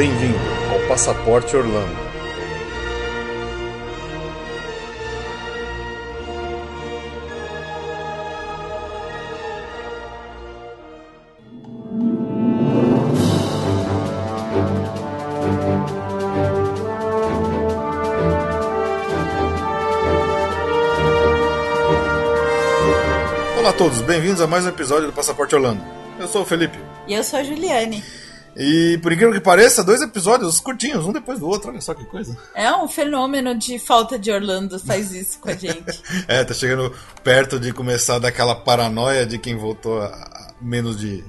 Bem-vindo ao Passaporte Orlando. Olá a todos, bem-vindos a mais um episódio do Passaporte Orlando. Eu sou o Felipe. E eu sou a Juliane. E por incrível que pareça, dois episódios curtinhos, um depois do outro, olha só que coisa. É um fenômeno de falta de Orlando faz isso com a gente. é, tá chegando perto de começar daquela paranoia de quem voltou a menos de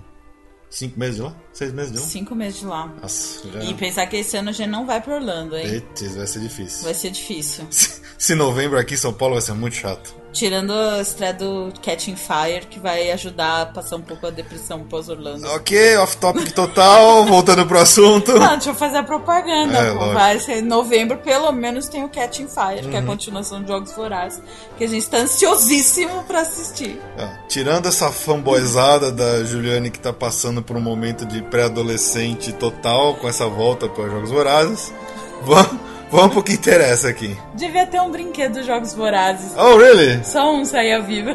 cinco meses de lá? Seis meses de lá? Cinco meses de lá. Nossa, já... E pensar que esse ano a gente não vai pra Orlando, hein? Eita, vai ser difícil. Vai ser difícil. Se novembro aqui em São Paulo vai ser muito chato. Tirando a estreia do Catching Fire, que vai ajudar a passar um pouco a depressão pós-Orlando. Ok, off-topic total, voltando pro assunto. Não, deixa eu fazer a propaganda. É, vai ser em novembro, pelo menos tem o Catching Fire, Uhum. que é a continuação de Jogos Vorazes, que a gente tá ansiosíssimo pra assistir. Ah, tirando essa fanboyzada da Juliane que tá passando por um momento de pré-adolescente total com essa volta para Jogos Vorazes, vamos, vamos pro que interessa aqui. Devia ter um brinquedo dos Jogos Vorazes. Oh, really? Só um saía vivo.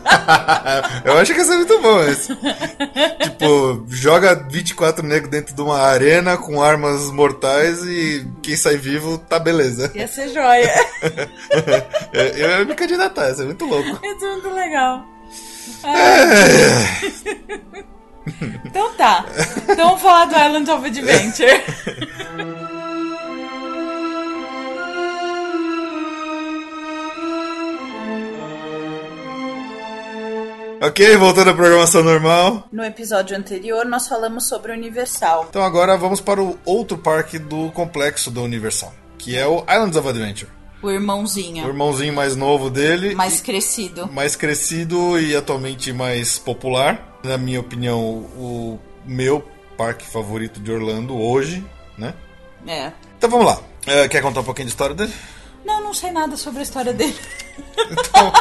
Eu acho que ia ser muito bom esse. tipo, joga 24 negros dentro de uma arena com armas mortais e quem sai vivo tá beleza. Ia ser joia. Eu ia me candidatar, ia ser muito louco. Isso é muito legal. É. Então tá. Então vamos falar do Island of Adventure. Ok, voltando à programação normal. No episódio anterior, nós falamos sobre o Universal. Então agora vamos para o outro parque do complexo do Universal, que é o Islands of Adventure. O O irmãozinho. irmãozinho mais novo dele, Mais crescido. mais crescido e atualmente mais popular. Na minha opinião, o meu parque favorito de Orlando hoje, né? É. Então vamos lá. É, quer contar um pouquinho de história dele? Não, não sei nada sobre a história dele. Então,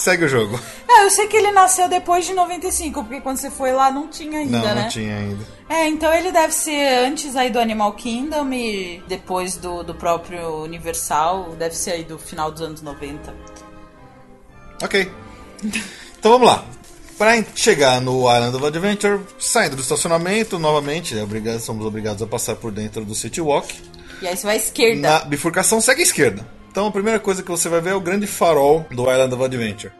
segue o jogo. É, eu sei que ele nasceu depois de 95, porque quando você foi lá não tinha ainda, Não, né? não tinha ainda. É, então ele deve ser antes aí do Animal Kingdom e depois do, do próprio Universal, deve ser aí do final dos anos 90. Ok. Então vamos lá. Para chegar no Island of Adventure, saindo do estacionamento, novamente, é obrigado- somos obrigados a passar por dentro do City Walk. E aí você vai à esquerda. Na bifurcação segue à esquerda. Então a primeira coisa que você vai ver é o grande farol do Island of Adventure.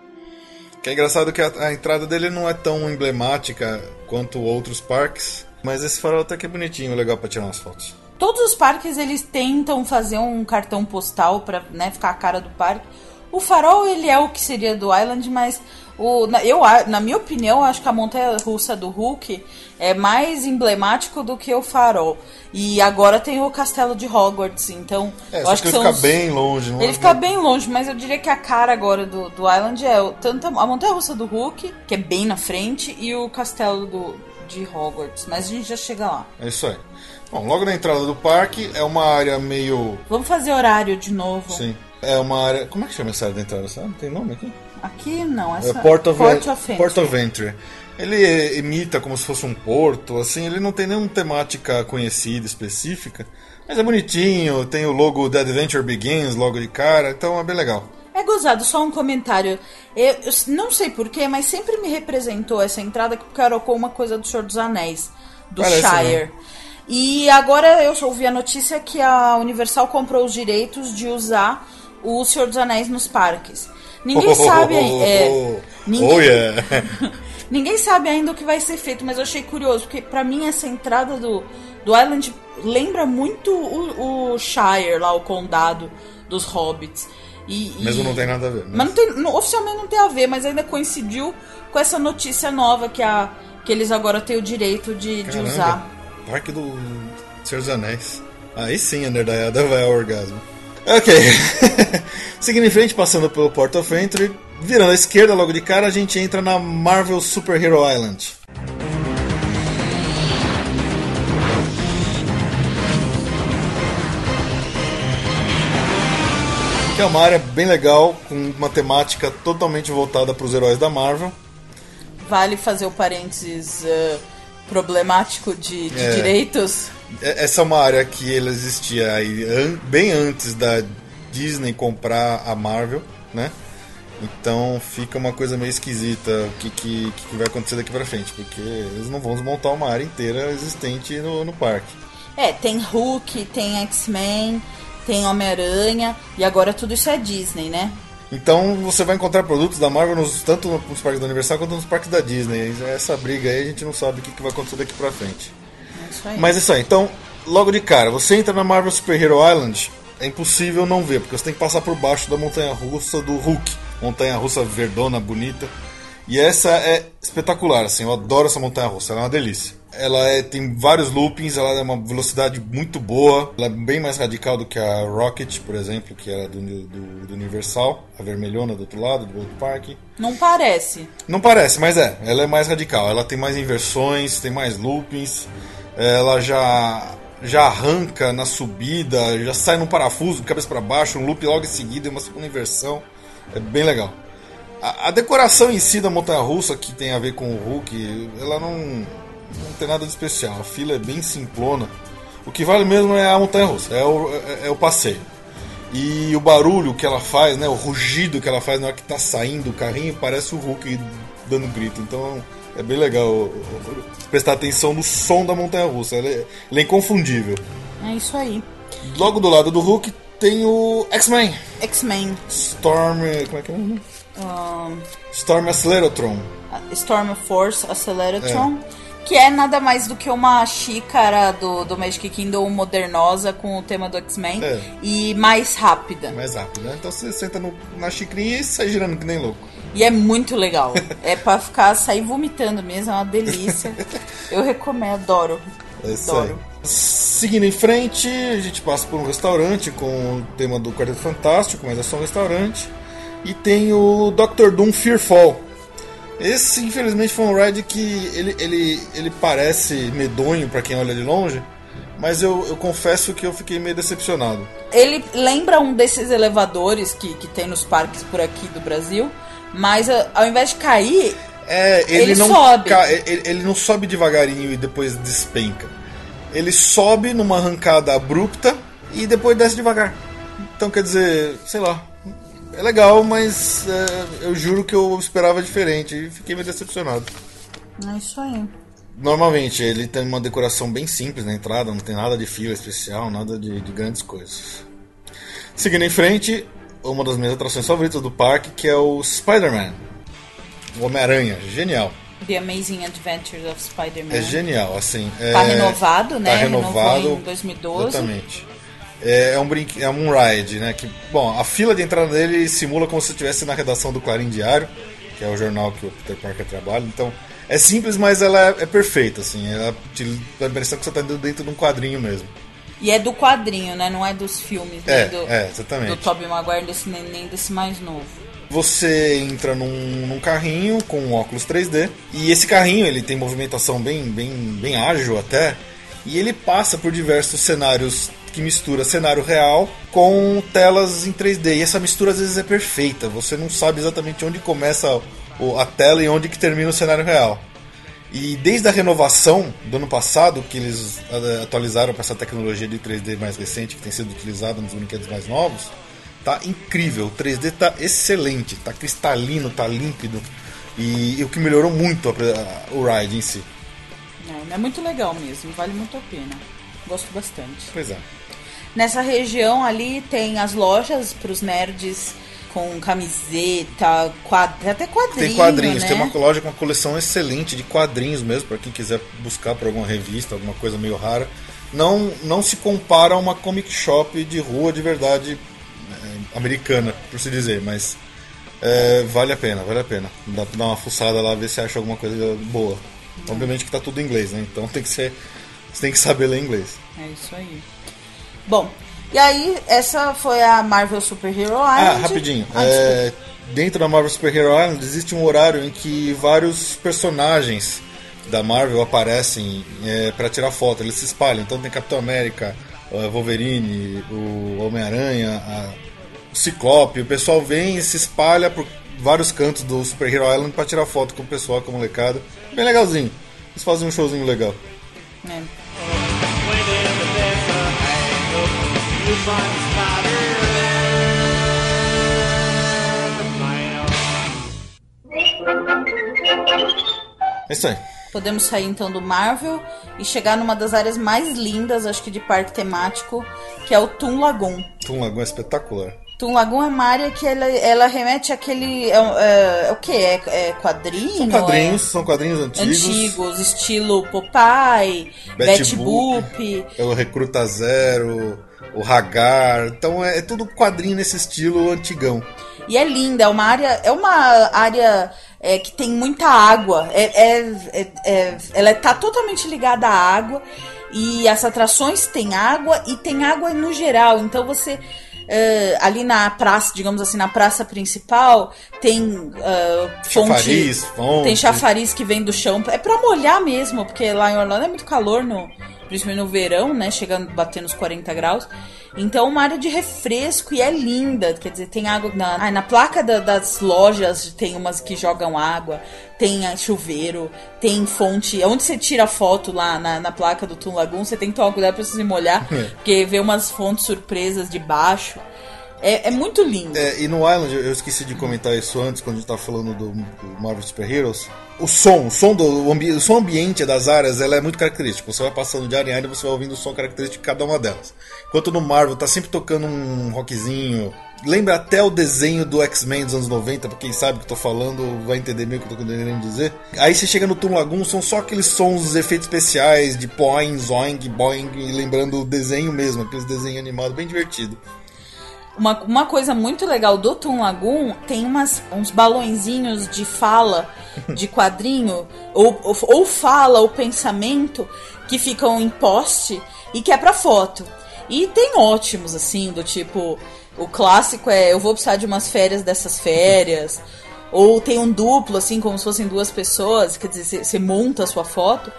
Que é engraçado que a, a entrada dele não é tão emblemática quanto outros parques, mas esse farol até que é bonitinho, legal para tirar umas fotos. Todos os parques eles tentam fazer um cartão postal pra né, ficar a cara do parque. O farol ele é o que seria do Island, mas o, na, eu, a- na minha opinião, acho que a montanha russa do Hulk é mais emblemático do que o farol. E agora tem o castelo de Hogwarts, então É, eu acho que ele fica os- bem longe, não Ele é? fica bem longe, mas eu diria que a cara agora do, do Island é o- tanto a montanha russa do Hulk, que é bem na frente, e o castelo do, de Hogwarts. Mas a gente já chega lá. É isso aí. Bom, logo na entrada do parque é uma área meio. Vamos fazer horário de novo. Sim. É uma área. Como é que chama essa área da entrada? Não tem nome aqui? Aqui não, É essa Port of, Port of. Port of Entry. Ele imita como se fosse um porto, assim, ele não tem nenhuma temática conhecida, específica, mas é bonitinho, tem o logo The Adventure Begins logo de cara, então é bem legal. É gozado, só um comentário. Eu, eu não sei porquê, mas sempre me representou essa entrada que carocou uma coisa do Senhor dos Anéis, do Parece, Shire. né? E agora eu ouvi a notícia que a Universal comprou os direitos de usar o Senhor dos Anéis nos parques. Ninguém sabe. É, ninguém, Oh yeah! Ninguém sabe ainda o que vai ser feito, mas eu achei curioso, porque pra mim essa entrada do, do Island lembra muito o, o Shire, lá, o condado dos hobbits. E, e- Mesmo não tem nada a ver. né? Mas não tem, não- oficialmente não tem a ver, mas ainda coincidiu com essa notícia nova que, a, que eles agora têm o direito de, de Caramba, usar. Parque do Senhor dos Anéis. Aí sim a nerdaiada vai ao orgasmo. Ok. Seguindo em frente, passando pelo Port of Entry, virando à esquerda logo de cara, a gente entra na Marvel Super Hero Island. Que é uma área bem legal, com uma temática totalmente voltada para os heróis da Marvel. Vale fazer o parênteses eh, problemático de, de É. direitos. É- Essa é uma área que ela existia aí bem antes da Disney comprar a Marvel, né? Então fica uma coisa meio esquisita o que, que, que vai acontecer daqui pra frente, porque eles não vão desmontar uma área inteira existente no, no parque. É, tem Hulk, tem X-Men, tem Homem-Aranha, e agora tudo isso é Disney, né? Então você vai encontrar produtos da Marvel nos, tanto nos parques da Universal quanto nos parques da Disney. Essa briga aí a gente não sabe o que, que vai acontecer daqui pra frente. Isso aí. Mas é isso aí, então, logo de cara, você entra na Marvel Super Hero Island, é impossível não ver, porque você tem que passar por baixo da montanha russa do Hulk. Montanha russa verdona, bonita. E essa é espetacular, assim, eu adoro essa montanha russa, ela é uma delícia. Ela é- tem vários loopings, ela é uma velocidade muito boa, ela é bem mais radical do que a Rocket, por exemplo, que era do, do, do Universal, a vermelhona do outro lado, do outro parque. Não parece. Não parece, mas é. Ela é mais radical. Ela tem mais inversões, tem mais loopings. Ela já já arranca na subida, já sai num parafuso, cabeça para baixo, um loop logo em seguida, e uma segunda inversão. É bem legal. A, a decoração em si da montanha russa, que tem a ver com o Hulk, ela não, não tem nada de especial. A fila é bem simplona. O que vale mesmo é a montanha russa, é o, é, é o passeio. E o barulho que ela faz, né, o rugido que ela faz na hora que tá saindo o carrinho, parece o Hulk dando grito. Então é bem legal prestar atenção no som da montanha russa. Ela é, ela é inconfundível. É isso aí. Logo do lado do Hulk tem o X-Men. X-Men, Storm. Como é que é o nome? ahn, Storm Acceleratron. Storm Force Acceleratron, que é nada mais do que uma xícara do, do Magic Kingdom modernosa com o tema do X-Men É. e mais rápida. Mais rápido, né? Então você senta no- na xicrinha e sai girando que nem louco. E é muito legal. é pra ficar, sair vomitando mesmo, é uma delícia. Eu recomendo, adoro. É isso aí. Adoro. Seguindo em frente, a gente passa por um restaurante com o tema do Quarteto Fantástico, mas é só um restaurante. E tem o Dr. Doom Fearfall. Esse, infelizmente, foi um ride que ele, ele, ele parece medonho pra quem olha de longe, mas eu, eu confesso que eu fiquei meio decepcionado. Ele lembra um desses elevadores que, que tem nos parques por aqui do Brasil, mas a- ao invés de cair, É, ele, Ele não sobe. ca- ele, ele não sobe devagarinho e depois despenca. Ele sobe numa arrancada abrupta e depois desce devagar. Então quer dizer, sei lá. É legal, mas é, eu juro que eu esperava diferente e fiquei meio decepcionado. é isso aí. Normalmente ele tem uma decoração bem simples na entrada, não tem nada de fila especial, nada de, de grandes coisas. Seguindo em frente, uma das minhas atrações favoritas do parque, que é o Spider-Man. O Homem-Aranha, genial. The Amazing Adventures of Spider-Man. É genial, assim. É, Tá renovado, né? Tá renovado. Renovou em 2012. Exatamente. É, é um brinque, é um ride, né? Que, bom, a fila de entrada dele simula como se estivesse na redação do Clarim Diário, que é o jornal que o Peter Parker trabalha. Então, é simples, mas ela é, é perfeita, assim. Ela te dá a impressão que você está dentro de um quadrinho mesmo. E é do quadrinho, né? Não é dos filmes, É, nem do, é, exatamente. do Tobey Maguire, desse, nem, desse mais novo. Você entra num, num carrinho com um óculos 3D e esse carrinho ele tem movimentação bem, bem, bem ágil até e ele passa por diversos cenários que mistura cenário real com telas em 3D e essa mistura às vezes é perfeita. Você não sabe exatamente onde começa o- a tela e onde que termina o cenário real. E desde a renovação do ano passado, que eles eh, atualizaram para essa tecnologia de 3D mais recente, que tem sido utilizada nos brinquedos mais novos, tá incrível. O 3D tá excelente, tá cristalino, tá límpido. E, e o que melhorou muito a a- o ride em si. É, é muito legal mesmo, vale muito a pena. Gosto bastante. Pois é. Nessa região ali tem as lojas pros nerds com camiseta, até quadrinho, Tem quadrinhos, né? tem uma loja com uma coleção excelente de quadrinhos mesmo, para quem quiser buscar por alguma revista, alguma coisa meio rara. Não, não se compara a uma comic shop de rua de verdade é, americana, por se dizer, mas é, vale a pena, vale a pena. Dá pra dar uma fuçada lá, ver se acha alguma coisa boa. Obviamente que tá tudo em inglês, né? Então tem que ser. Você tem que saber ler inglês. É isso aí. Bom, e aí essa foi a Marvel Super Hero Island. Ah, rapidinho. Ah, É, dentro da Marvel Super Hero Island existe um horário em que vários personagens da Marvel aparecem é, para tirar foto. Eles se espalham. Então tem Capitão América, Wolverine, o Homem-Aranha, o Ciclope. O pessoal vem e se espalha por vários cantos do Super Hero Island para tirar foto com o pessoal, com a molecada. Bem legalzinho. Eles fazem um showzinho legal. É. É isso aí. Podemos sair então do Marvel e chegar numa das áreas mais lindas, acho que de parque temático, que é o Toon Lagoon. Toon Lagoon é espetacular. Toon Lagoon é uma área que ela, ela remete àquele. É, é, é o que? É, é quadrinho? São quadrinhos, são quadrinhos antigos. Antigos, estilo Popeye, Betty Boop. É o Recruta Zero, o Hagar. Então é, é tudo quadrinho nesse estilo antigão. E é linda, é uma área. É uma área é, que tem muita água. É, é, é, é ela está totalmente ligada à água. E as atrações têm água e tem água no geral. Então você. Uh, ali na praça, digamos assim, na praça principal, tem uh, fonte, chafariz, fonte. tem chafariz que vem do chão. É para molhar mesmo, porque lá em Orlando é muito calor, no, principalmente no verão, né? Chegando, batendo os 40 graus. Então, uma área de refresco e é linda. Quer dizer, tem água. Na, ah, na placa da, das lojas tem umas que jogam água, tem chuveiro, tem fonte. Onde você tira foto lá na, na placa do Tum Lagoon, você tem que tomar cuidado pra você se molhar, é. porque vê umas fontes surpresas de baixo. É, é, muito lindo. É, e no Island, eu esqueci de comentar isso antes, quando a gente tava falando do, Marvel Super Heroes. O som, o som do o, ambi o som ambiente das áreas, ela é muito característico. Você vai passando de área em área e você vai ouvindo o som característico de cada uma delas. Enquanto no Marvel tá sempre tocando um rockzinho. Lembra até o desenho do X-Men dos anos 90, pra quem sabe o que eu tô falando, vai entender meio o que eu tô querendo dizer. Aí você chega no Toon Lagoon, são só aqueles sons, os efeitos especiais de poing, zoing, boing, lembrando o desenho mesmo, aqueles desenhos animados bem divertido. Uma, uma coisa muito legal do Toon Lagoon tem umas, uns balõezinhos de fala, de quadrinho, ou, ou, ou fala, ou pensamento, que ficam em poste e que é pra foto. E tem ótimos, assim, do tipo. O clássico é eu vou precisar de umas férias dessas férias. Ou tem um duplo, assim, como se fossem duas pessoas, quer dizer, você monta a sua foto.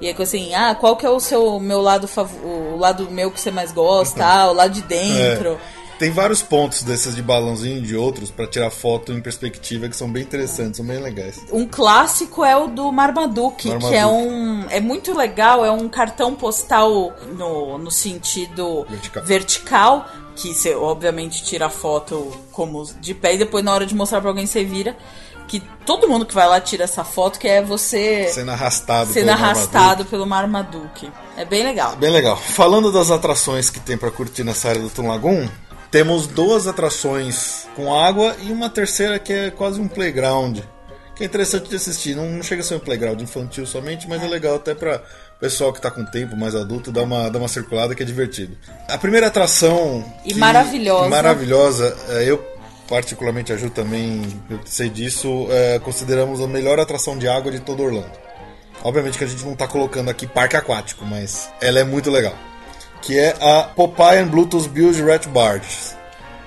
E é assim, ah, qual que é o seu meu lado o lado meu que você mais gosta? Ah, o lado de dentro. É. Tem vários pontos desses de balãozinho e de outros para tirar foto em perspectiva que são bem interessantes, são bem legais. Um clássico é o do Marmaduke, Marmaduke. que é um é muito legal, é um cartão postal no, no sentido vertical, vertical que você obviamente tira a foto como de pé e depois na hora de mostrar para alguém você vira que todo mundo que vai lá tira essa foto, que é você sendo arrastado, sendo pelo, arrastado Marmaduke. pelo Marmaduke. É bem legal. Bem legal. Falando das atrações que tem para curtir nessa área do Tom Lagoon, temos duas atrações com água e uma terceira que é quase um playground. Que é interessante de assistir. Não, chega a ser um playground infantil somente, mas é legal até para pessoal que está com tempo mais adulto dar uma, dar uma circulada que é divertido. A primeira atração. E que, maravilhosa. Maravilhosa. É, eu particularmente a Ju também, eu sei disso, é, consideramos a melhor atração de água de todo Orlando. Obviamente que a gente não está colocando aqui parque aquático, mas ela é muito legal que é a Popeye and Bluetooth Build Rat Barges.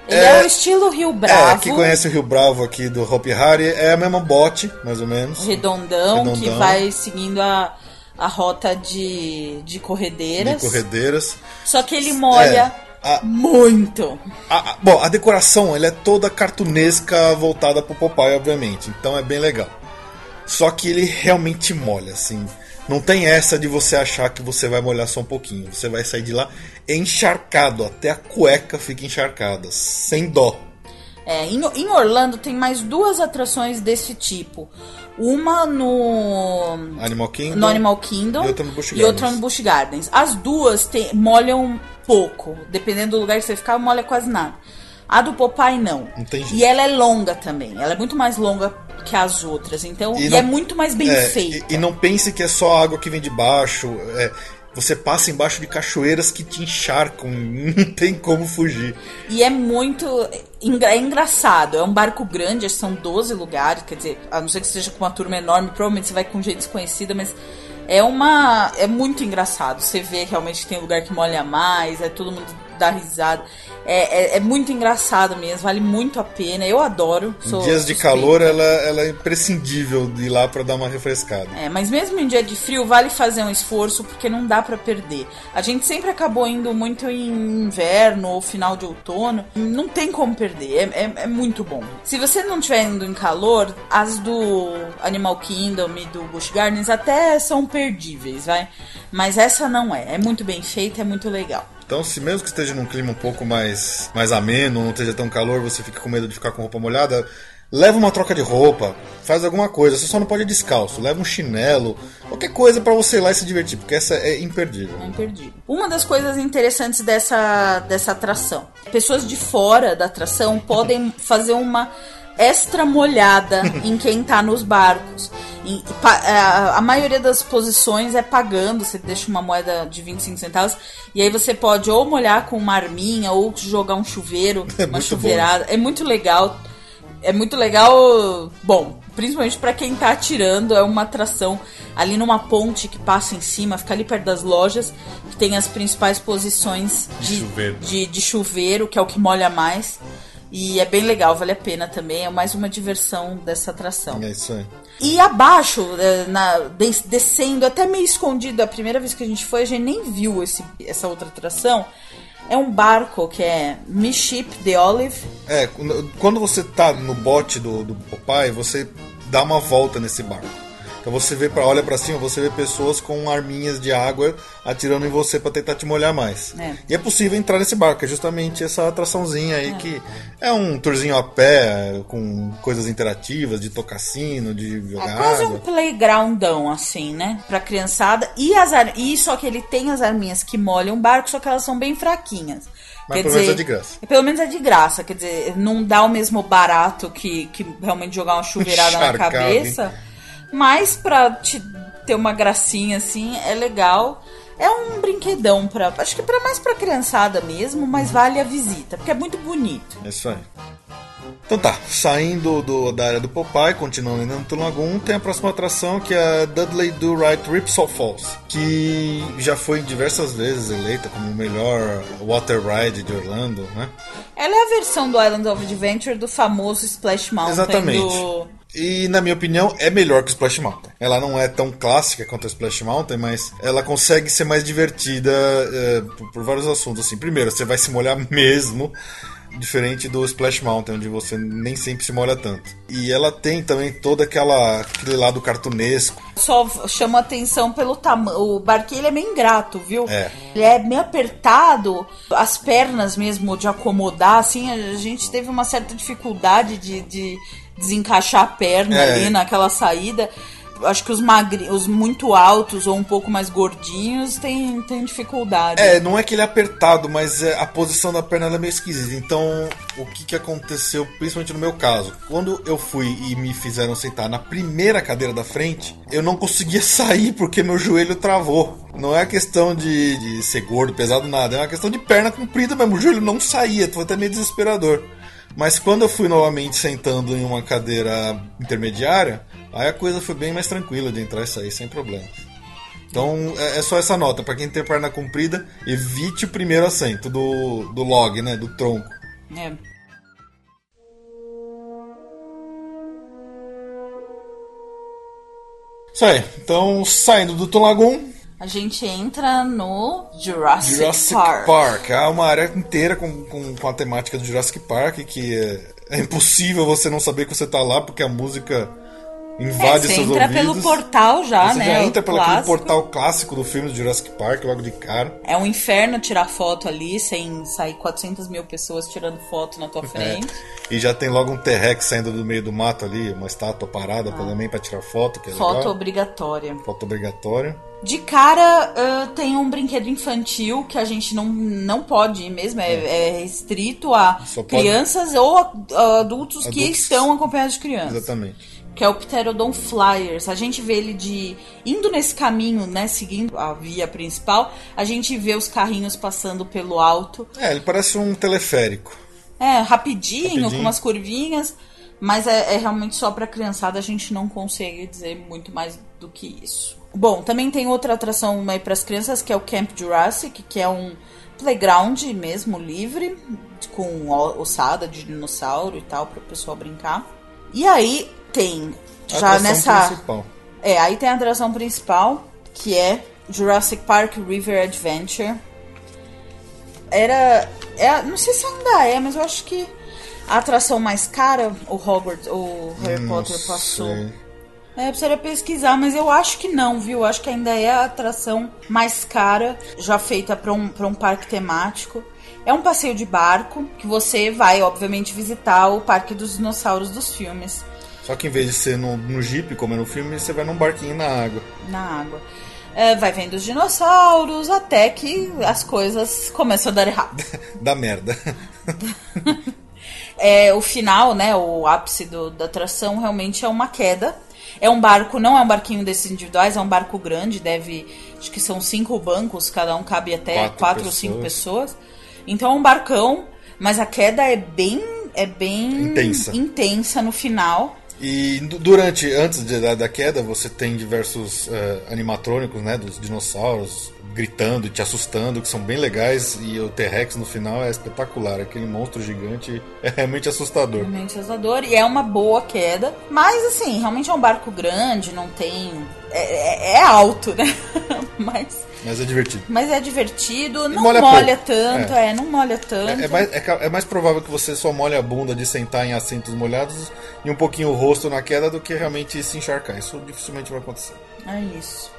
Ele é, é, o estilo Rio Bravo. É, quem conhece o Rio Bravo aqui do Hopi Hari é a mesma bote, mais ou menos. Redondão, Redondão. que vai seguindo a, a rota de, de corredeiras. De corredeiras. Só que ele molha é, a, muito. A, a, bom, a decoração ele é toda cartunesca voltada pro Popeye, obviamente. Então é bem legal. Só que ele realmente molha, assim. Não tem essa de você achar que você vai molhar só um pouquinho. Você vai sair de lá encharcado, até a cueca fica encharcada, sem dó. É, em, em Orlando tem mais duas atrações desse tipo. Uma no Animal Kingdom, no Animal Kingdom e outra no Busch Gardens. outra no Busch Gardens. As duas tem, molham pouco, dependendo do lugar que você ficar, molha quase nada. A do Popeye não. Entendi. E ela é longa também. Ela é muito mais longa que as outras. Então, e, e não, é muito mais bem é, feita. E, e, não pense que é só água que vem de baixo. É, você passa embaixo de cachoeiras que te encharcam, não tem como fugir. E é muito é engraçado, é um barco grande, são 12 lugares, quer dizer, a não ser que seja com uma turma enorme, provavelmente você vai com gente desconhecida, mas é uma é muito engraçado. Você vê realmente que tem lugar que molha mais, é todo mundo dá risada. É, é, é, muito engraçado mesmo, vale muito a pena. Eu adoro. em dias de calor, ela, ela é imprescindível de ir lá para dar uma refrescada. É, mas mesmo em dia de frio, vale fazer um esforço porque não dá para perder. A gente sempre acabou indo muito em inverno ou final de outono. Não tem como perder, é, é, é muito bom. Se você não estiver indo em calor, as do Animal Kingdom e do Busch Gardens até são perdíveis, vai. Mas essa não é. É muito bem feita, é muito legal. Então, se mesmo que esteja num clima um pouco mais, mais ameno, não esteja tão calor, você fica com medo de ficar com roupa molhada, leva uma troca de roupa, faz alguma coisa. Você só não pode ir descalço, leva um chinelo, qualquer coisa para você ir lá e se divertir, porque essa é imperdível. É imperdível. Uma das coisas interessantes dessa, dessa atração: pessoas de fora da atração podem fazer uma extra molhada em quem tá nos barcos. E, é, a, a, maioria das posições é pagando, você deixa uma moeda de 25 centavos, e aí você pode ou molhar com uma arminha, ou jogar um chuveiro, é uma chuveirada. Bom. É muito legal. É muito legal. Bom, principalmente para quem tá atirando, é uma atração ali numa ponte que passa em cima, fica ali perto das lojas, que tem as principais posições de, de, chuveiro. de, de chuveiro, que é o que molha mais. E é bem legal, vale a pena também. É mais uma diversão dessa atração. É isso aí. E abaixo, é, na, descendo, até meio escondido, a primeira vez que a gente foi, a gente nem viu esse, essa outra atração. É um barco que é Miship the Olive. É, quando você tá no bote do, do Popeye, você dá uma volta nesse barco. Então você vê para olha para cima, você vê pessoas com arminhas de água atirando em você para tentar te molhar mais. É. E é possível entrar nesse barco, é justamente essa atraçãozinha aí é. que é um tourzinho a pé com coisas interativas, de tocassino, de jogar. É quase água. um playgroundão assim, né, para criançada e as ar... e só que ele tem as arminhas que molham o barco, só que elas são bem fraquinhas. Mas quer pelo dizer, menos é de graça. Pelo menos é de graça, quer dizer, não dá o mesmo barato que, que realmente jogar uma chuveirada na cabeça. Mas pra te ter uma gracinha assim, é legal. É um brinquedão para, acho que para mais para criançada mesmo, mas vale a visita, porque é muito bonito. É isso aí. Então tá, saindo do, da área do Popeye, continuando indo no Tulagoon, tem a próxima atração que é a Dudley Do Right Ripsaw Falls, que já foi diversas vezes eleita como o melhor water ride de Orlando, né? Ela é a versão do Island of Adventure do famoso Splash Mountain Exatamente. do e, na minha opinião, é melhor que o Splash Mountain. Ela não é tão clássica quanto a Splash Mountain, mas ela consegue ser mais divertida é, por, por, vários assuntos. Assim, primeiro, você vai se molhar mesmo, diferente do Splash Mountain, onde você nem sempre se molha tanto. E ela tem também todo aquela, aquele lado cartunesco. Só chama atenção pelo tamanho. O barquinho é meio ingrato, viu? É. Ele é meio apertado, as pernas mesmo de acomodar, assim, a gente teve uma certa dificuldade de, de desencaixar a perna é. ali naquela saída. Acho que os magri, os muito altos ou um pouco mais gordinhos têm, têm dificuldade. É, não é que ele é apertado, mas é, a posição da perna é meio esquisita. Então, o que, que aconteceu, principalmente no meu caso? Quando eu fui e me fizeram sentar na primeira cadeira da frente, eu não conseguia sair porque meu joelho travou. Não é questão de, de ser gordo, pesado, nada. É uma questão de perna comprida mesmo. O joelho não saía, foi até meio desesperador. Mas quando eu fui novamente sentando em uma cadeira intermediária, aí a coisa foi bem mais tranquila de entrar e sair sem problemas. Então é, é só essa nota, para quem tem perna comprida, evite o primeiro assento do, do log, né, do tronco. É. Isso aí, então saindo do Tulagoon, a gente entra no Jurassic, Jurassic Park. Park. É uma área inteira com, com, com a temática do Jurassic Park, que é, é impossível você não saber que você tá lá, porque a música invade é, você seus entra pelo portal já, você né? Você já entra pelo aquele portal clássico do filme do Jurassic Park logo de cara. É um inferno tirar foto ali, sem sair 400 mil pessoas tirando foto na tua é. frente. É. E já tem logo um T-Rex saindo do meio do mato ali, uma estátua parada ah. também para tirar foto, que é Foto legal. obrigatória. Foto obrigatória. De cara, uh, tem um brinquedo infantil que a gente não, não pode ir mesmo, é, é. é restrito a crianças ou a, a adultos, adultos, que estão acompanhados de crianças. Exatamente que é o Pterodon Flyers. A gente vê ele de indo nesse caminho, né, seguindo a via principal, a gente vê os carrinhos passando pelo alto. É, ele parece um teleférico. É, rapidinho, rapidinho. com umas curvinhas, mas é, é realmente só para criançada, a gente não consegue dizer muito mais do que isso. Bom, também tem outra atração aí para as crianças, que é o Camp Jurassic, que é um playground mesmo, livre, com ossada de dinossauro e tal, para o pessoal brincar. E aí, tem já nessa. Principal. É, aí tem a atração principal, que é Jurassic Park River Adventure. Era. É, não sei se ainda é, mas eu acho que a atração mais cara, o Hogwarts, o Harry não Potter passou. Sei. É, precisaria pesquisar, mas eu acho que não, viu? Acho que ainda é a atração mais cara já feita para um, pra um parque temático. É um passeio de barco que você vai, obviamente, visitar o Parque dos Dinossauros dos filmes. Só que em vez de ser no, no Jeep, como é no filme, você vai num barquinho na água. Na água. É, vai vendo os dinossauros até que as coisas começam a dar errado. Dá merda. é, o final, né, o ápice do, da atração realmente é uma queda. É um barco, não é um barquinho desses individuais, é um barco grande, deve. Acho que são cinco bancos, cada um cabe até quatro, quatro ou cinco pessoas. Então é um barcão, mas a queda é bem. é bem intensa, intensa no final. E durante, antes de, da, da, queda, você tem diversos uh, animatrônicos, né, dos dinossauros gritando e te assustando, que são bem legais, e o T-Rex no final é espetacular, aquele monstro gigante é realmente assustador. Realmente assustador, e é uma boa queda, mas assim, realmente é um barco grande, não tem... é, é, é alto, né? mas mas é divertido. Mas é divertido, não molha, molha tanto, é. é. não molha tanto. É, é, mais, é, é, mais provável que você só molhe a bunda de sentar em assentos molhados e um pouquinho o rosto na queda do que realmente se encharcar. Isso dificilmente vai acontecer. É isso.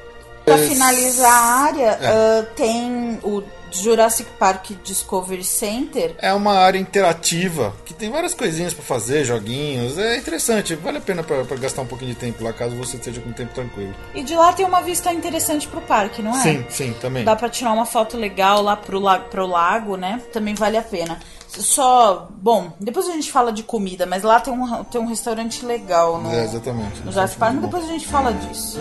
Para finalizar a área, uh, tem o Jurassic Park Discovery Center. É uma área interativa que tem várias coisinhas para fazer, joguinhos. É interessante, vale a pena para gastar um pouquinho de tempo lá, caso você esteja com tempo tranquilo. E de lá tem uma vista interessante pro parque, não é? Sim, sim, também. Dá para tirar uma foto legal lá pro lago, pro lago, né? Também vale a pena. Só, bom, depois a gente fala de comida, mas lá tem um, tem um restaurante legal no, é, exatamente. no Jurassic Park, mas depois a gente fala disso.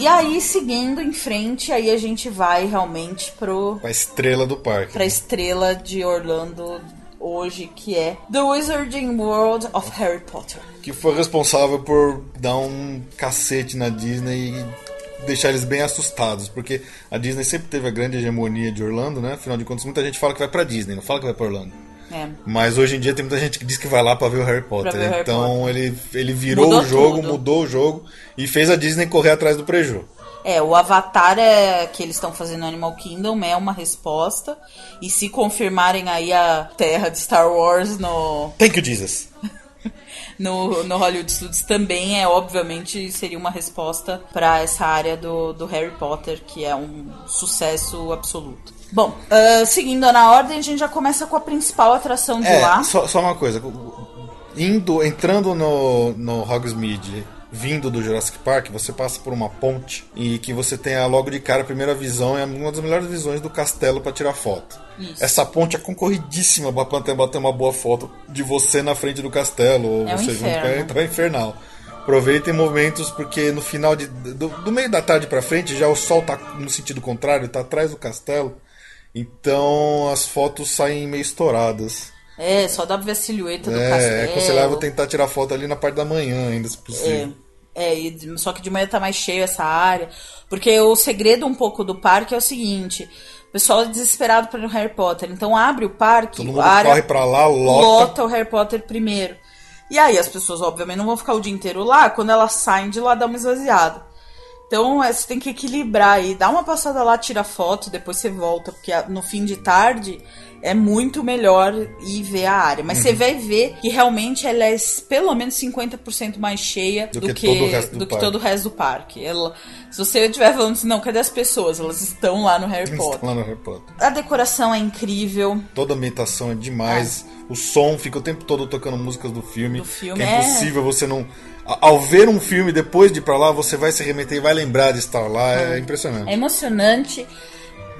E aí, seguindo em frente, aí a gente vai realmente pro. Pra estrela do parque. Pra estrela de Orlando hoje, que é The Wizarding World of Harry Potter. Que foi responsável por dar um cacete na Disney e deixar eles bem assustados, porque a Disney sempre teve a grande hegemonia de Orlando, né? Afinal de contas, muita gente fala que vai pra Disney, não fala que vai pra Orlando. É. Mas hoje em dia tem muita gente que diz que vai lá para ver o Harry Potter. Né? Harry então Potter. ele, ele virou mudou o jogo, tudo. mudou o jogo e fez a Disney correr atrás do prejuízo. É, o Avatar é, que eles estão fazendo no Animal Kingdom é uma resposta. E se confirmarem aí a terra de Star Wars no. Thank you, Jesus! no, no Hollywood Studios também é, obviamente, seria uma resposta para essa área do, do Harry Potter, que é um sucesso absoluto. Bom, uh, seguindo na ordem, a gente já começa com a principal atração de é, lá. Só, só uma coisa, indo, entrando no, no Hogsmeade, vindo do Jurassic Park, você passa por uma ponte e que você tem logo de cara a primeira visão, é uma das melhores visões do castelo para tirar foto. Isso. Essa ponte é concorridíssima para bater uma boa foto de você na frente do castelo, ou é você um junto com então é infernal. Aproveitem momentos porque no final de, do, do meio da tarde para frente já o sol tá no sentido contrário, tá atrás do castelo. Então as fotos saem meio estouradas. É, só dá pra ver a silhueta do é, castelo. É, aconselhável vou tentar tirar foto ali na parte da manhã ainda, se possível. É, é e, só que de manhã tá mais cheio essa área. Porque o segredo um pouco do parque é o seguinte: o pessoal é desesperado para o Harry Potter. Então abre o parque, Todo mundo área, corre pra lá, lota. lota o Harry Potter primeiro. E aí as pessoas, obviamente, não vão ficar o dia inteiro lá. Quando elas saem de lá, dá uma esvaziada. Então é, você tem que equilibrar aí. Dá uma passada lá, tira foto, depois você volta, porque no fim de tarde é muito melhor ir ver a área. Mas uhum. você vai ver que realmente ela é pelo menos 50% mais cheia do, do que, que, todo, o resto do, do que todo o resto do parque. Ela, se você estiver falando assim, não, cadê as pessoas? Elas estão lá no Harry Potter. Estão lá no Harry Potter. A decoração é incrível. Toda a ambientação é demais. É. O som fica o tempo todo tocando músicas do filme. Do filme que é, é impossível você não ao ver um filme depois de ir pra lá, você vai se remeter e vai lembrar de estar lá. É, é impressionante. É emocionante.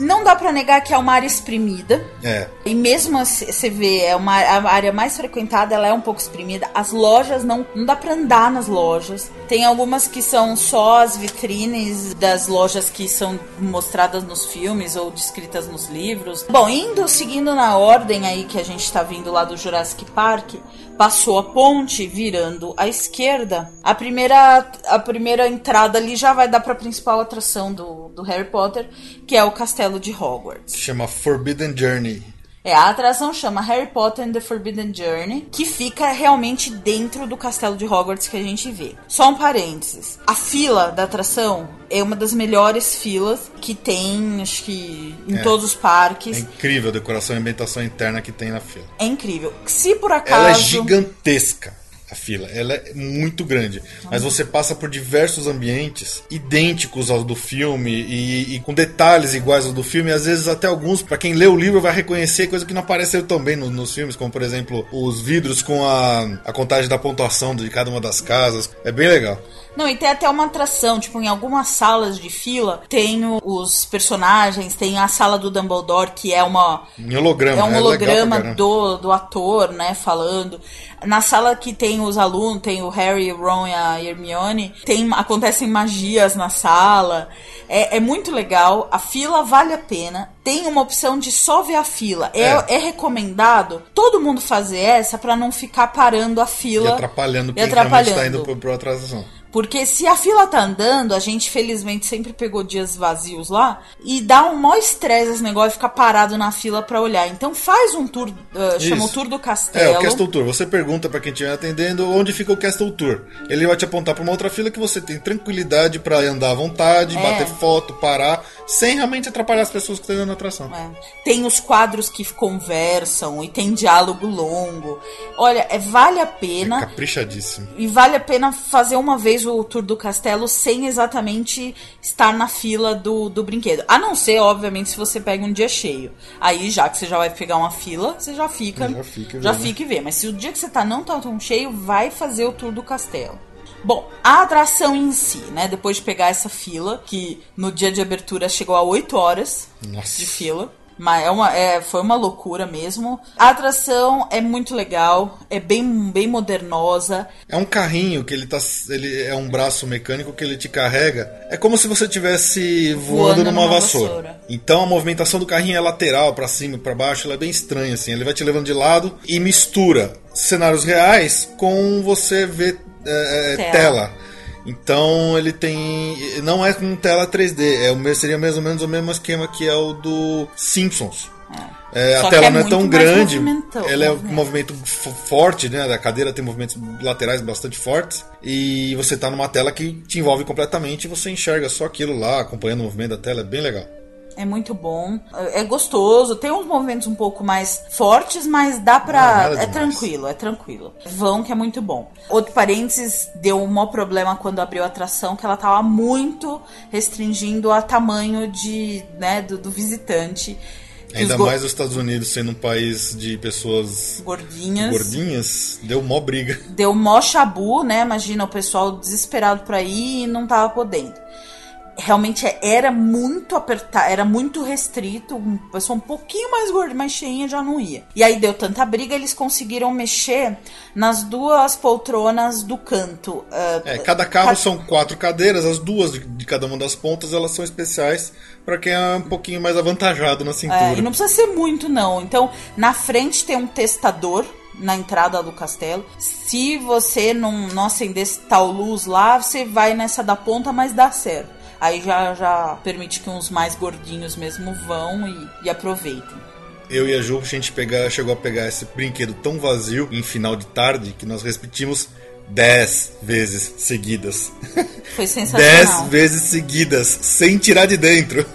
Não dá para negar que é uma área exprimida. É. E mesmo você vê, é uma a área mais frequentada, ela é um pouco exprimida. As lojas não, não dá para andar nas lojas. Tem algumas que são só as vitrines das lojas que são mostradas nos filmes ou descritas nos livros. Bom, indo seguindo na ordem aí que a gente tá vindo lá do Jurassic Park, passou a ponte virando à esquerda, a primeira, a primeira entrada ali já vai dar para a principal atração do, do Harry Potter, que é o castelo de Hogwarts. Chama Forbidden Journey. É, a atração chama Harry Potter and the Forbidden Journey, que fica realmente dentro do castelo de Hogwarts que a gente vê. Só um parênteses. A fila da atração é uma das melhores filas que tem, acho que, em É. todos os É parques. incrível a decoração e ambientação interna que tem na fila. É incrível. Se por acaso. Ela é gigantesca. A fila, ela é muito grande, mas você passa por diversos ambientes idênticos aos do filme e, e com detalhes iguais aos do filme, às vezes até alguns, pra quem lê o livro, vai reconhecer coisa que não apareceu tão bem no- nos filmes, como por exemplo os vidros com a, a contagem da pontuação de cada uma das casas. É bem legal. Não, e tem até uma atração, tipo, em algumas salas de fila tem os personagens, tem a sala do Dumbledore, que é uma. Em holograma, É um pra holograma caramba. do, do ator, né, falando. Na sala que tem os alunos, tem o Harry, o Ron e a Hermione, tem, acontecem magias na sala. É, é muito legal, a fila vale a pena. Tem uma opção de só ver a fila. É, É. é recomendado todo mundo fazer essa pra não ficar parando a E fila. atrapalhando e quem realmente tá atrapalhando. indo pro, pro atração. Porque se a fila tá andando, a gente felizmente sempre pegou dias vazios lá, e dá um maior estresse esse negócio de ficar parado na fila pra olhar. Então faz um tour, uh, chama o. Tour do É, Castelo. o Castle Tour. Você pergunta pra quem estiver atendendo onde fica o Castle Tour. Ele vai te apontar pra uma outra fila que você tem tranquilidade pra andar à vontade, É. bater foto, parar, sem realmente atrapalhar as pessoas que estão na atração. É. Tem os quadros que conversam e tem diálogo longo. Olha, é, vale a pena. Caprichadíssimo. E vale a pena fazer uma vez o tour do castelo sem exatamente estar na fila do, do brinquedo. A não ser, obviamente, se você pega um dia cheio. Aí, já que você já vai pegar uma fila, você já fica. Já fica e já vê, né? fica e vê. Mas se o dia que você tá não tá tão cheio, vai fazer o tour do castelo. Bom, a atração em si, né? Depois de pegar essa fila, que no dia de abertura chegou a 8 horas Nossa. de fila. Mas é uma, é, foi uma loucura mesmo. A atração é muito legal, é bem, bem modernosa. É um carrinho que ele tá. Ele é um braço mecânico que ele te carrega. É como se você estivesse voando, Voando numa, numa vassoura. vassoura. Então a movimentação do carrinho é lateral, pra cima, pra baixo, ela é bem estranha assim. Ele vai te levando de lado e mistura cenários reais com você ver é, é, Tela. tela. Então ele tem. Não é com tela 3D, é o seria mais ou menos o mesmo esquema que é o do Simpsons. É, Só a tela é não é tão grande, ela é um movimento. forte, né? A cadeira tem movimentos laterais bastante fortes e você tá numa tela que te envolve completamente e você enxerga só aquilo lá, acompanhando o movimento da tela, é bem legal. É muito bom, é gostoso, tem uns movimentos um pouco mais fortes, mas dá pra. é demais. tranquilo, é tranquilo. Vão que é muito bom. Outro parênteses, deu um maior problema quando abriu a atração, que ela tava muito restringindo a tamanho de, né, do, do visitante. Ainda os mais os Estados Unidos sendo um país de pessoas gordinhas. gordinhas, deu mó briga. Deu mó chabu, né? Imagina o pessoal desesperado pra ir e não tava podendo. Realmente é- era muito apertado, era muito restrito. Um pessoa um pouquinho mais gorda, mais cheinha já não ia. E aí deu tanta briga, eles conseguiram mexer nas duas poltronas do canto. Ah, É, cada carro ca- são quatro cadeiras, as duas de, de cada uma das pontas elas são especiais para quem é um pouquinho mais avantajado na cintura. É, e não precisa ser muito, não. Então, na frente tem um testador na entrada do castelo. Se você não, não acendesse tal luz lá, você vai nessa da ponta, mas dá certo. Aí já, já permite que uns mais gordinhos mesmo vão e, e aproveitem. Eu e a Ju, a gente pegar, chegou a pegar esse brinquedo tão vazio em final de tarde que nós repetimos 10 vezes seguidas. Foi 10 sensacional. vezes seguidas, sem tirar de dentro.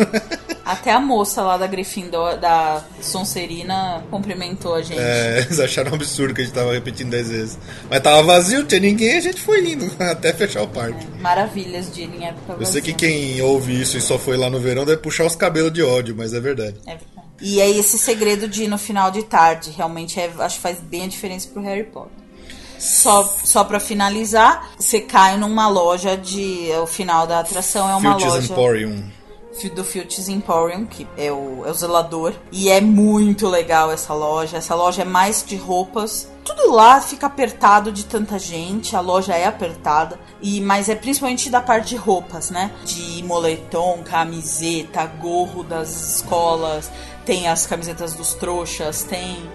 Até a moça lá da Gryffindor, da Sonserina, cumprimentou a gente. É, eles acharam um absurdo que a gente tava repetindo 10 vezes. Mas tava vazio, tinha ninguém, a gente foi indo até fechar o parque. Maravilhas de ir em época Eu sei que quem ouve isso e só foi lá no verão deve puxar os cabelos de ódio, mas é verdade. É verdade. E é esse segredo de ir no final de tarde. Realmente, é, acho que faz bem a diferença pro Harry Potter. Só, só pra finalizar, você cai numa loja de. O final da atração é uma Filches loja Emporium. do Filches Emporium, que é o, é o zelador. E é muito legal essa loja. Essa loja é mais de roupas. Tudo lá fica apertado de tanta gente, a loja é apertada, e mas é principalmente da parte de roupas, né? De moletom, camiseta, gorro das escolas, tem as camisetas dos trouxas, tem.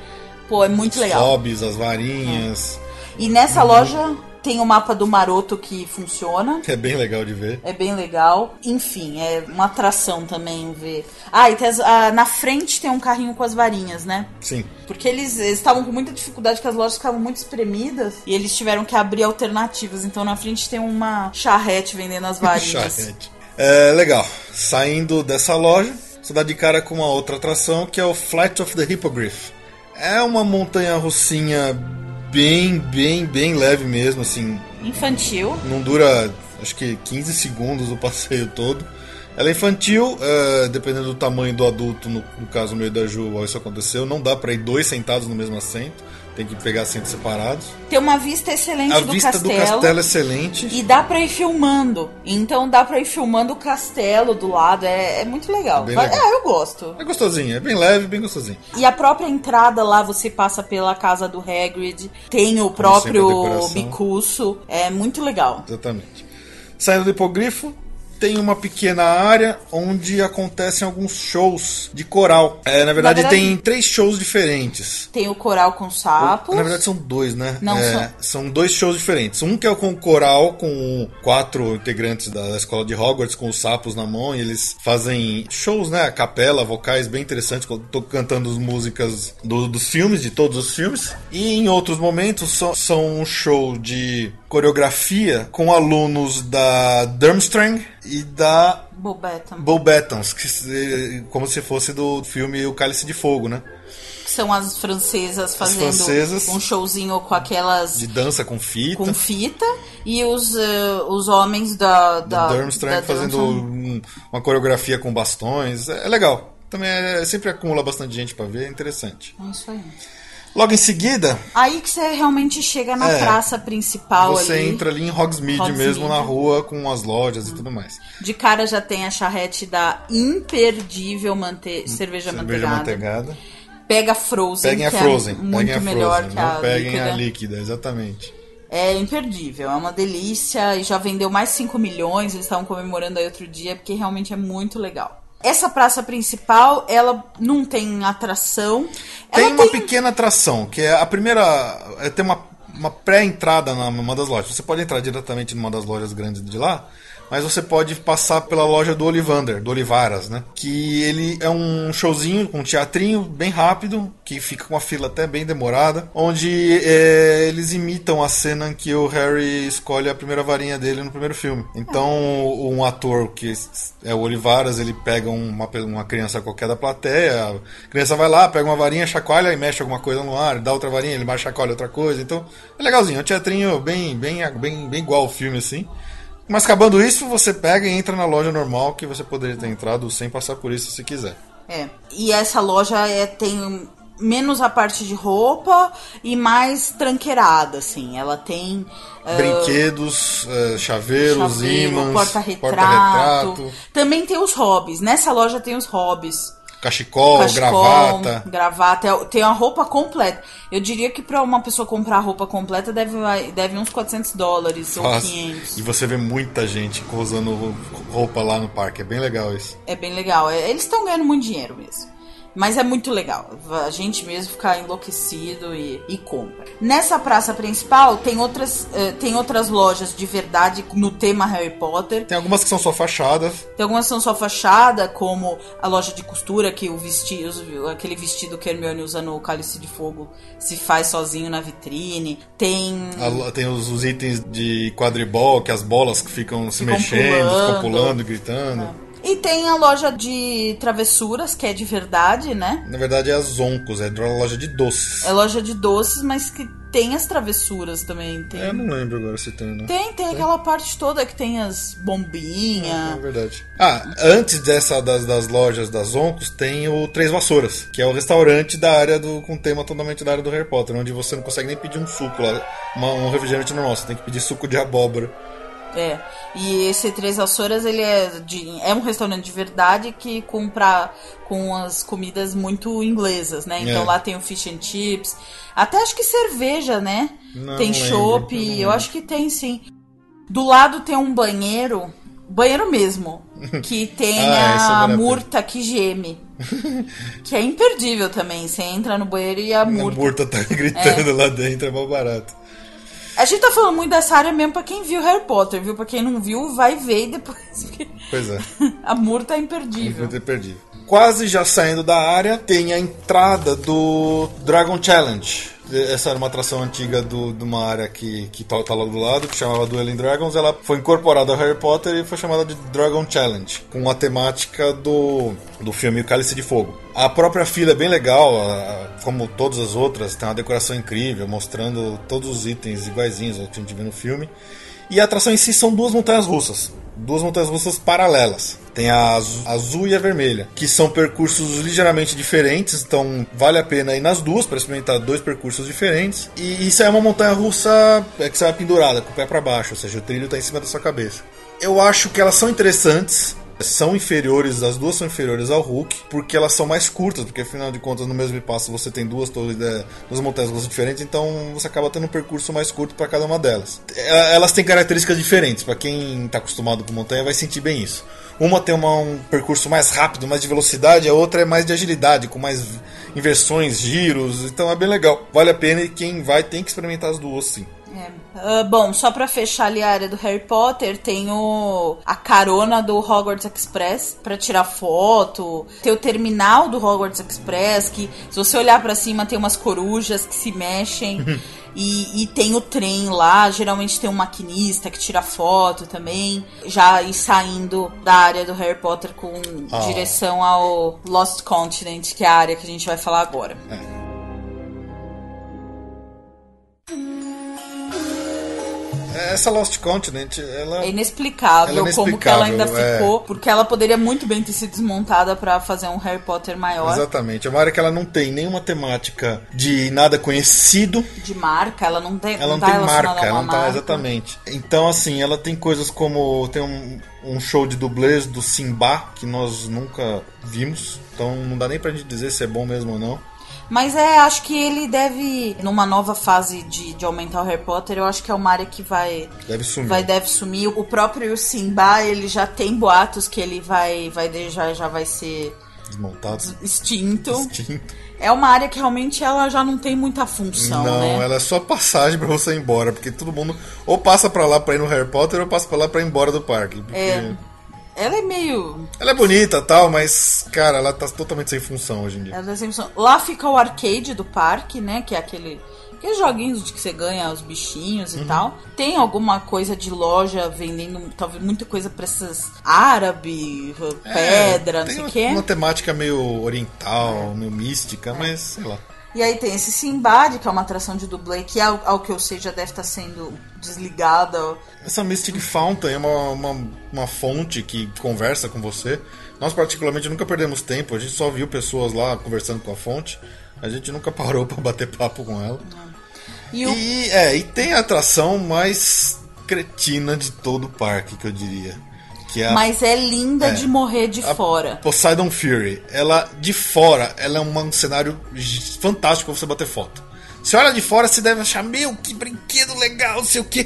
Pô, é muito legal. Hobbies, as varinhas. E nessa loja tem o mapa do Maroto que funciona. É bem legal de ver. É bem legal. Enfim, é uma atração também ver. Ah, e tem as- ah, na frente tem um carrinho com as varinhas, né? Sim. Porque eles estavam com muita dificuldade, que as lojas ficavam muito espremidas e eles tiveram que abrir alternativas. Então na frente tem uma charrete vendendo as varinhas. Charrete. É legal. Saindo dessa loja, você dá de cara com uma outra atração que é o Flight of the Hippogriff. É uma montanha russinha bem, bem, bem leve mesmo, assim. Infantil. Não dura, acho que 15 segundos o passeio todo. Ela é infantil, é, dependendo do tamanho do adulto, no, no caso no meio da Ju, isso aconteceu. Não dá pra ir dois sentados no mesmo assento, tem que pegar assentos separados. Tem uma vista excelente A do vista castelo. do castelo é excelente. E dá pra ir filmando. Então dá pra ir filmando o castelo do lado. É, é muito legal. É legal. Ah, eu gosto. É gostosinho, é bem leve, bem gostosinho. E a própria entrada lá, você passa pela casa do Hagrid. Tem o a próprio bicuço. É muito legal. Exatamente. Saindo do hipogrifo, tem uma pequena área onde acontecem alguns shows de coral. É, na, verdade, verdade- tem três shows diferentes. Tem o coral com sapos. Na verdade, são dois, né? Não, É, são dois shows diferentes. Um que é com o coral, com quatro integrantes da escola de Hogwarts, com os sapos na mão, e eles fazem shows, né? A capela, vocais bem interessantes, tô cantando as músicas do- dos filmes, de todos os filmes. E em outros momentos são, são um show de coreografia com alunos da Durmstrang e da Bobeton. Beauxbatons, que como se fosse do filme O Cálice de Fogo, né? Que são as francesas fazendo francesas. um showzinho com aquelas. De dança com fita. com fita. E os, eh, os homens da. da Da, Durmstrang da fazendo um- uma coreografia com bastões. É, é legal. Também é- sempre acumula bastante gente pra ver, é interessante. É isso aí. Logo em seguida, Aí que você realmente chega na É. praça principal você ali. entra ali em Hogsmeade, Hogsmeade. mesmo na rua com as lojas e tudo mais. De cara já tem a charrete da imperdível mante... cerveja, Cerveja manteigada. manteigada. Pega Frozen, Peguem a Frozen. é muito peguem a melhor Frozen. que Não a peguem líquida. a líquida, exatamente. É imperdível, é uma delícia e já vendeu mais 5 milhões, eles estavam comemorando aí outro dia, porque realmente é muito legal. Essa praça principal, ela não tem atração. Tem ela uma pequena atração, que é a primeira. É, tem uma, uma pré-entrada numa das lojas. Você pode entrar diretamente numa das lojas grandes de lá, mas você pode passar pela loja do Olivander, do Olivaras, né? Que ele é um showzinho um teatrinho bem rápido, que fica com uma fila até bem demorada, onde é, eles imitam a cena em que o Harry escolhe a primeira varinha dele no primeiro filme. Então, um ator que é o Olivaras, ele pega uma, uma criança qualquer da plateia, a criança vai lá, pega uma varinha, chacoalha e mexe alguma coisa no ar, dá outra varinha, ele mais chacoalha outra coisa. Então, é legalzinho, é um teatrinho bem, bem, bem, bem igual ao filme, assim. Mas acabando isso, você pega e entra na loja normal que você poderia ter entrado sem passar por isso se quiser. É. E essa loja é, tem menos a parte de roupa e mais tranqueirada, assim. Ela tem. ah, Brinquedos, eh, chaveiros, chaveiro, ímãs, porta-retrato. porta-retrato, Também tem os hobbies. Nessa loja tem os hobbies. Cachecol, Cachecol, gravata. gravata, é- tem a roupa completa. Eu diria que pra uma pessoa comprar roupa completa deve, deve uns 400 dólares ou Nossa, 500. E você vê muita gente usando roupa lá no parque. É bem legal isso. É bem legal. É- Eles estão ganhando muito dinheiro mesmo. Mas é muito legal. A gente mesmo fica enlouquecido e, e compra. Nessa praça principal tem outras, eh, tem outras lojas de verdade no tema Harry Potter. Tem algumas que são só fachadas. Tem algumas que são só fachada, como a loja de costura, que o vestido, aquele vestido que a Hermione usa no Cálice de Fogo se faz sozinho na vitrine. Tem. A Tem os, os itens de quadribol, que as bolas que ficam se Ficam mexendo, ficam pulando. pulando e gritando. E tem a loja de travessuras, que é de verdade, né? Na verdade é a Zoncos, é uma loja de doces. É loja de doces, mas que tem as travessuras também. Tem, É, eu não lembro agora se tem ou não. tem, tem aquela parte toda que tem as É bombinhas. verdade. Ah, antes dessa das, das lojas das Zoncos, tem o Três Vassouras, que é o restaurante da área do. com tema totalmente da área do Harry Potter, onde você não consegue nem pedir um suco lá, uma- um refrigerante normal, você tem que pedir suco de abóbora. É. E esse Três Vassouras, ele é, de, é um restaurante de verdade que compra com as comidas muito inglesas, né? Então É. lá tem o fish and chips. Até acho que cerveja, né? Não tem chopp, eu acho que tem sim. Do lado tem um banheiro, banheiro mesmo, que tem Ah, a pena. murta que geme. que é imperdível também. Você entra no banheiro e a A murta. murta tá gritando lá dentro, é mal barato. A gente tá falando muito dessa área mesmo pra quem viu Harry Potter, viu? Pra quem não viu, vai ver e depois. Pois é. a Mur tá imperdível. Muito imperdível. Quase já saindo da área, tem a entrada do Dragon Challenge. Essa era uma atração antiga do, de uma área que, que tá, tá lá do lado, que chamava Dueling Dragons. Ela foi incorporada ao Harry Potter e foi chamada de Dragon Challenge, com a temática do, do filme O Cálice de Fogo. A própria fila é bem legal, como todas as outras, tem uma decoração incrível, mostrando todos os itens iguaizinhos ao que a gente vê no filme. E a atração em si são duas montanhas russas. Duas montanhas russas paralelas. Tem a azu- azul e a vermelha, que são percursos ligeiramente diferentes, então vale a pena ir nas duas para experimentar dois percursos diferentes. E isso é uma montanha russa é que você vai pendurada, com o pé para baixo, ou seja, o trilho está em cima da sua cabeça. Eu acho que elas são interessantes, são inferiores, as duas são inferiores ao Hulk, porque elas são mais curtas, porque afinal de contas no mesmo passo você tem duas torres, de- duas montanhas diferentes, então você acaba tendo um percurso mais curto para cada uma delas. E- Elas têm características diferentes, para quem está acostumado com montanha vai sentir bem isso. Uma tem uma- um percurso mais rápido, mais de velocidade, a outra é mais de agilidade, com mais inversões, giros, então é bem legal. Vale a pena e quem vai tem que experimentar as duas sim. É. Ah, bom, só pra fechar ali a área do Harry Potter, tem o, a carona do Hogwarts Express pra tirar foto. Tem o terminal do Hogwarts Express, que se você olhar pra cima tem umas corujas que se mexem. e, e tem o trem lá, geralmente tem um maquinista que tira foto também. Já ir saindo da área do Harry Potter com Ah. direção ao Lost Continent, que é a área que a gente vai falar agora. Essa Lost Continent, ela É inexplicável, Ela é como que ela ainda inexplicável, é. ficou, porque ela poderia muito bem ter sido desmontada pra fazer um Harry Potter maior Exatamente. É uma área que ela não tem nenhuma temática de nada conhecido. de marca, ela não tem, Ela não tá tem marca, ela não tá marca. exatamente. Então, assim, ela tem coisas como. Tem um, um show de dublês do Simba que nós nunca vimos. Então não dá nem pra gente dizer se é bom mesmo ou não. Mas é, acho que ele deve, numa nova fase de, de aumentar o Harry Potter, eu acho que é uma área que vai Deve sumir. vai deve sumir. O próprio Simba, ele já tem boatos que ele vai vai já já vai ser Desmontado. extinto. Extinto. É uma área que realmente ela já não tem muita função, não, né? ela é só passagem pra você ir embora. Porque todo mundo ou passa pra lá pra ir no Harry Potter ou passa pra lá pra ir embora do parque. Porque É. Ela é meio Ela é bonita tal, mas, cara, ela tá totalmente sem função hoje em dia. Ela tem função. Lá fica o arcade do parque, né? Que é aquele. Aqueles joguinhos de que você ganha os bichinhos Uhum. e tal. Tem alguma coisa de loja vendendo, talvez muita coisa pra essas árabe, pedra, É, não tem sei o quê. uma temática meio oriental, meio mística, mas sei lá. E aí tem esse Simbad, que é uma atração de dublê, que ao, ao que eu sei já deve estar sendo desligada. Essa Mystic Fountain é uma, uma, uma fonte que conversa com você. Nós, particularmente, nunca perdemos tempo. A gente só viu pessoas lá conversando com a fonte. A gente nunca parou pra bater papo com ela. E o, E, é, e tem a atração mais cretina de todo o parque, que eu diria. Que é a mas é linda É. de morrer de a fora. Poseidon Fury. Ela, de fora, ela é um cenário fantástico pra você bater foto. Você olha de fora, você deve achar, meu, que brinquedo legal, não sei o que.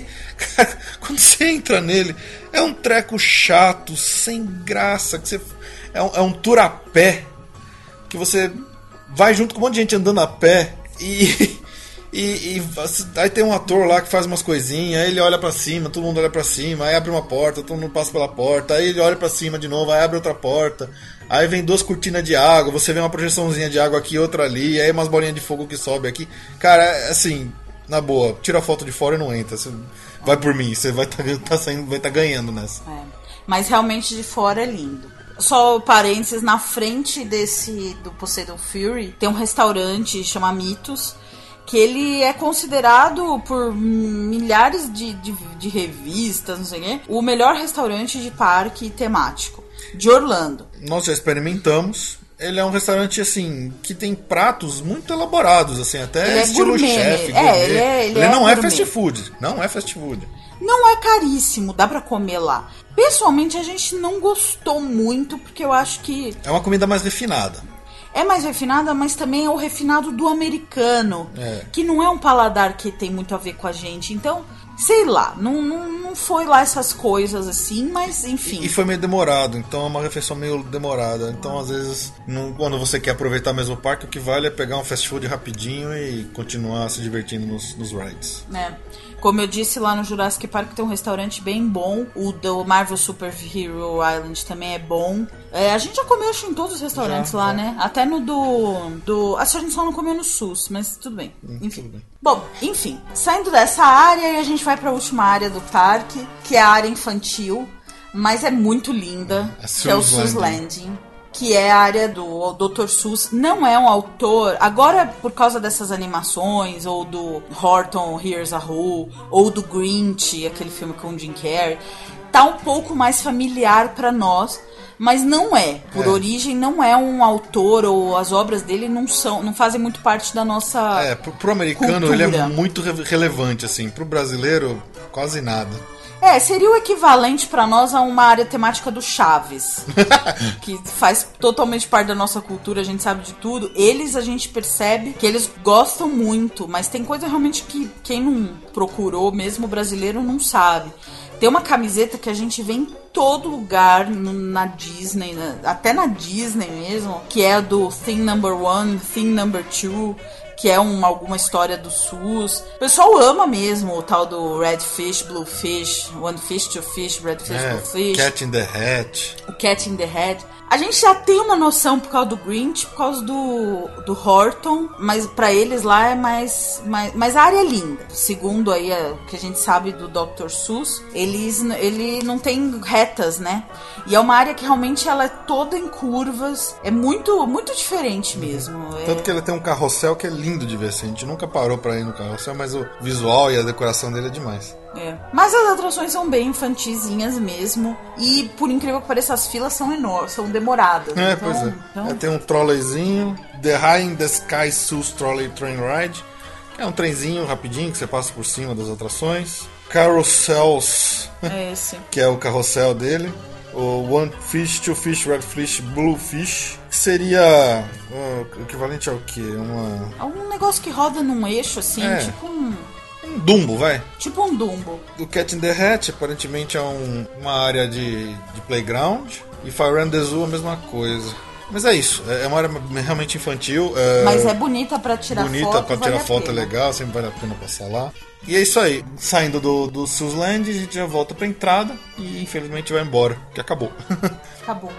Cara, quando você entra nele, é um treco chato, sem graça, que você. É um, é um tour a pé, que você vai junto com um monte de gente andando a pé e. E, e aí tem um ator lá que faz umas coisinhas, aí ele olha pra cima, todo mundo olha pra cima, aí abre uma porta, todo mundo passa pela porta, aí ele olha pra cima de novo, aí abre outra porta, aí vem duas cortinas de água, você vê uma projeçãozinha de água aqui, outra ali, aí umas bolinhas de fogo que sobe aqui. Cara, é assim, na boa, tira a foto de fora e não entra. Você vai por mim, você vai estar tá saindo, vai tá ganhando nessa. É. Mas realmente de fora é lindo. Só parênteses, na frente desse do Poseidon Fury tem um restaurante chama Mitos, que ele é considerado por milhares de, de, de revistas, não sei o quê, o melhor restaurante de parque temático de Orlando. Nós já experimentamos. Ele é um restaurante assim que tem pratos muito elaborados, assim, até Ele é estilo gourmet, chefe. é, gourmet. ele é- ele é não é fast food, não é fast food. Não é caríssimo, dá pra comer lá. Pessoalmente a gente não gostou muito porque eu acho que É uma comida mais refinada. É mais refinada, mas também é o refinado do americano, É. que não é um paladar que tem muito a ver com a gente. Então, sei lá, não, não, não foi lá essas coisas assim, mas enfim. E foi meio demorado, então é uma refeição meio demorada. Então, às vezes, não- quando você quer aproveitar mesmo o parque, o que vale é pegar um fast food rapidinho e continuar se divertindo nos, nos rides. né? Como eu disse lá no Jurassic Park tem um restaurante bem bom. O do Marvel Super Hero Island também é bom. É, a gente já comeu acho, em todos os restaurantes Já, lá, já. né? Até no do. do acho que a gente só não comeu no SUS, mas tudo bem. Enfim. tudo bem. Bom, enfim, saindo dessa área, a gente vai pra última área do parque, que é a área infantil, mas é muito linda, A que é o Sus SUS Landing. Landing que é a área do Dr. Seuss, não é um autor. Agora, por causa dessas animações, ou do Horton Here's a Who, ou do Grinch, aquele filme com o Jim Carrey, tá um pouco mais familiar pra nós. Mas não é, por É. origem não é um autor ou as obras dele não são, não fazem muito parte da nossa É, pro, pro americano ele é Cultura. muito re- relevante, assim. Pro brasileiro, quase nada. É, seria o equivalente pra nós a uma área temática do Chaves, que faz totalmente parte da nossa cultura, a gente sabe de tudo. Eles a gente percebe que eles gostam muito, mas tem coisa realmente que quem não procurou, mesmo brasileiro, não sabe. Tem uma camiseta que a gente vê em todo lugar na Disney, na- até na Disney mesmo, que é do Thing Number One, Thing Number Two, que é um, alguma história do SUS. O pessoal ama mesmo o tal do Red Fish, Blue Fish, One Fish, Two Fish, Red Fish, É, Blue Fish, Cat in the Hat. o Cat in the Head. A gente já tem uma noção por causa do Grinch, por causa do, do Horton, mas pra eles lá é mais, mais. Mas a área é linda. Segundo aí o que a gente sabe do Dr. Seuss, eles, ele não tem retas, né? E é uma área que realmente ela é toda em curvas. É muito, muito diferente mesmo. É- Tanto que ele tem um carrossel que é lindo de ver. Assim. A gente nunca parou pra ir no carrossel, mas o visual e a decoração dele é demais. É. Mas as atrações são bem infantizinhas mesmo. E por incrível que pareça, as filas são enormes, são demoradas. É, então, pois é. então- É, Tem um trolleyzinho, The High in the Sky Sus Trolley Train Ride. que É um trenzinho rapidinho que você passa por cima das atrações. Carousels, É esse. que é o carrossel dele. O One Fish, Two Fish, Red Fish, Blue Fish. Que seria uh, o equivalente ao que? Uma, Algum negócio que roda num eixo assim, É. tipo um. um Dumbo, vai. Tipo um Dumbo. O Cat in the Hat aparentemente é um- uma área de, de playground. E Fire and the Zoo a mesma coisa. Mas é isso, é é uma área realmente infantil. é Mas é bonita pra tirar bonita foto. pra vale tirar foto, é legal, sempre vale a pena passar lá. E é isso aí, saindo do, do Susland, a gente já volta pra entrada e infelizmente vai embora, que acabou. Acabou.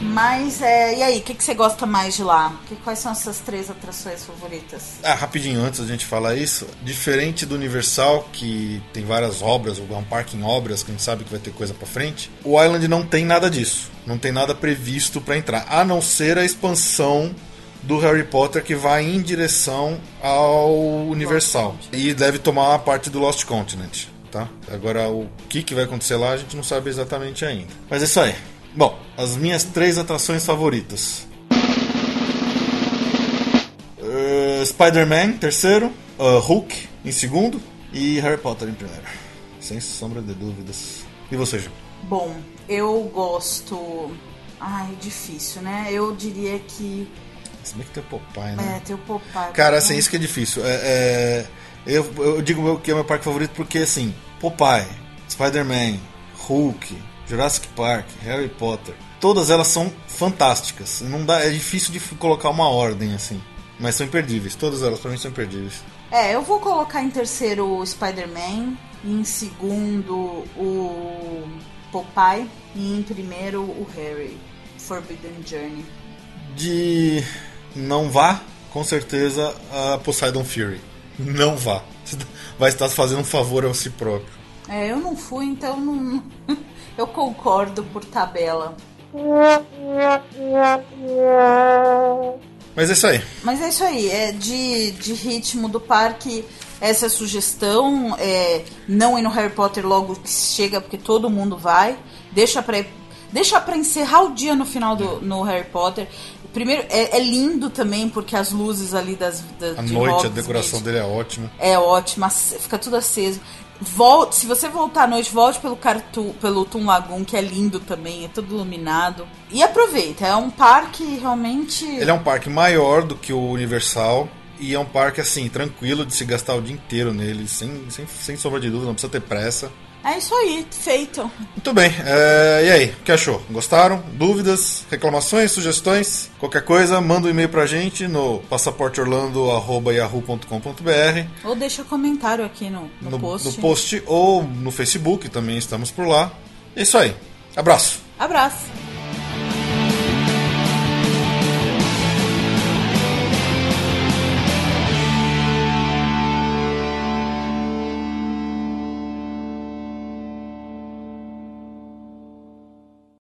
Mas, é, e aí, o que, que você gosta mais de lá? Que, quais são essas três atrações favoritas? ah, rapidinho, antes da gente falar isso, diferente do Universal, que tem várias obras, ou é um parque em obras, que a gente sabe que vai ter coisa pra frente, o Island não tem nada disso. Não tem nada previsto pra entrar, a não ser a expansão do Harry Potter que vai em direção ao Universal. E deve tomar a parte do Lost Continent, tá? Agora o que, que vai acontecer lá a gente não sabe exatamente ainda. Mas é isso aí. Bom, as minhas três atrações favoritas. Uh, Spider-Man, terceiro. uh, Hulk, em segundo. E Harry Potter em primeiro. Sem sombra de dúvidas. E você, Ju? Bom, eu gosto. Ai, difícil, né? Eu diria que. Se bem que tem o Popeye, É, né? tem o Popeye. Cara, assim, isso que é difícil. É, é, eu, eu digo que é meu parque favorito porque, assim, Popeye, Spider-Man, Hulk, Jurassic Park, Harry Potter, todas elas são fantásticas. Não dá, é difícil de colocar uma ordem, assim. Mas são imperdíveis. Todas elas, pra mim, são imperdíveis. É, eu vou colocar em terceiro o Spider-Man, em segundo o Popeye e em primeiro o Harry, Forbidden Journey. De não vá, com certeza, a Poseidon Fury. Não vá. Vai estar fazendo um favor ao si próprio. É, eu não fui, então não. eu concordo por tabela. Mas é isso aí. Mas é isso aí, é de, de ritmo do parque, essa é a sugestão. É, não ir no Harry Potter logo que chega, porque todo mundo vai. Deixa pra, deixa pra encerrar o dia no final do no Harry Potter. Primeiro, é, é lindo também, porque as luzes ali das. das A noite, a decoração dele é ótima. é ótima, fica tudo aceso. Volte, se você voltar à noite, volte pelo Cartu, pelo Tum Lagoon, que é lindo também, é todo iluminado. E aproveita, é um parque realmente. Ele é um parque maior do que o Universal. E é um parque assim, tranquilo de se gastar o dia inteiro nele, sem, sem, sem sombra de dúvida, não precisa ter pressa. É isso aí, feito. Muito bem. É, e aí, o que achou? Gostaram? Dúvidas? Reclamações? Sugestões? Qualquer coisa, manda um e-mail pra gente no passaporteorlando.yahoo.com.br Ou deixa comentário aqui no, no, no, post. no post ou no Facebook, também estamos por lá. É isso aí. Abraço! Abraço.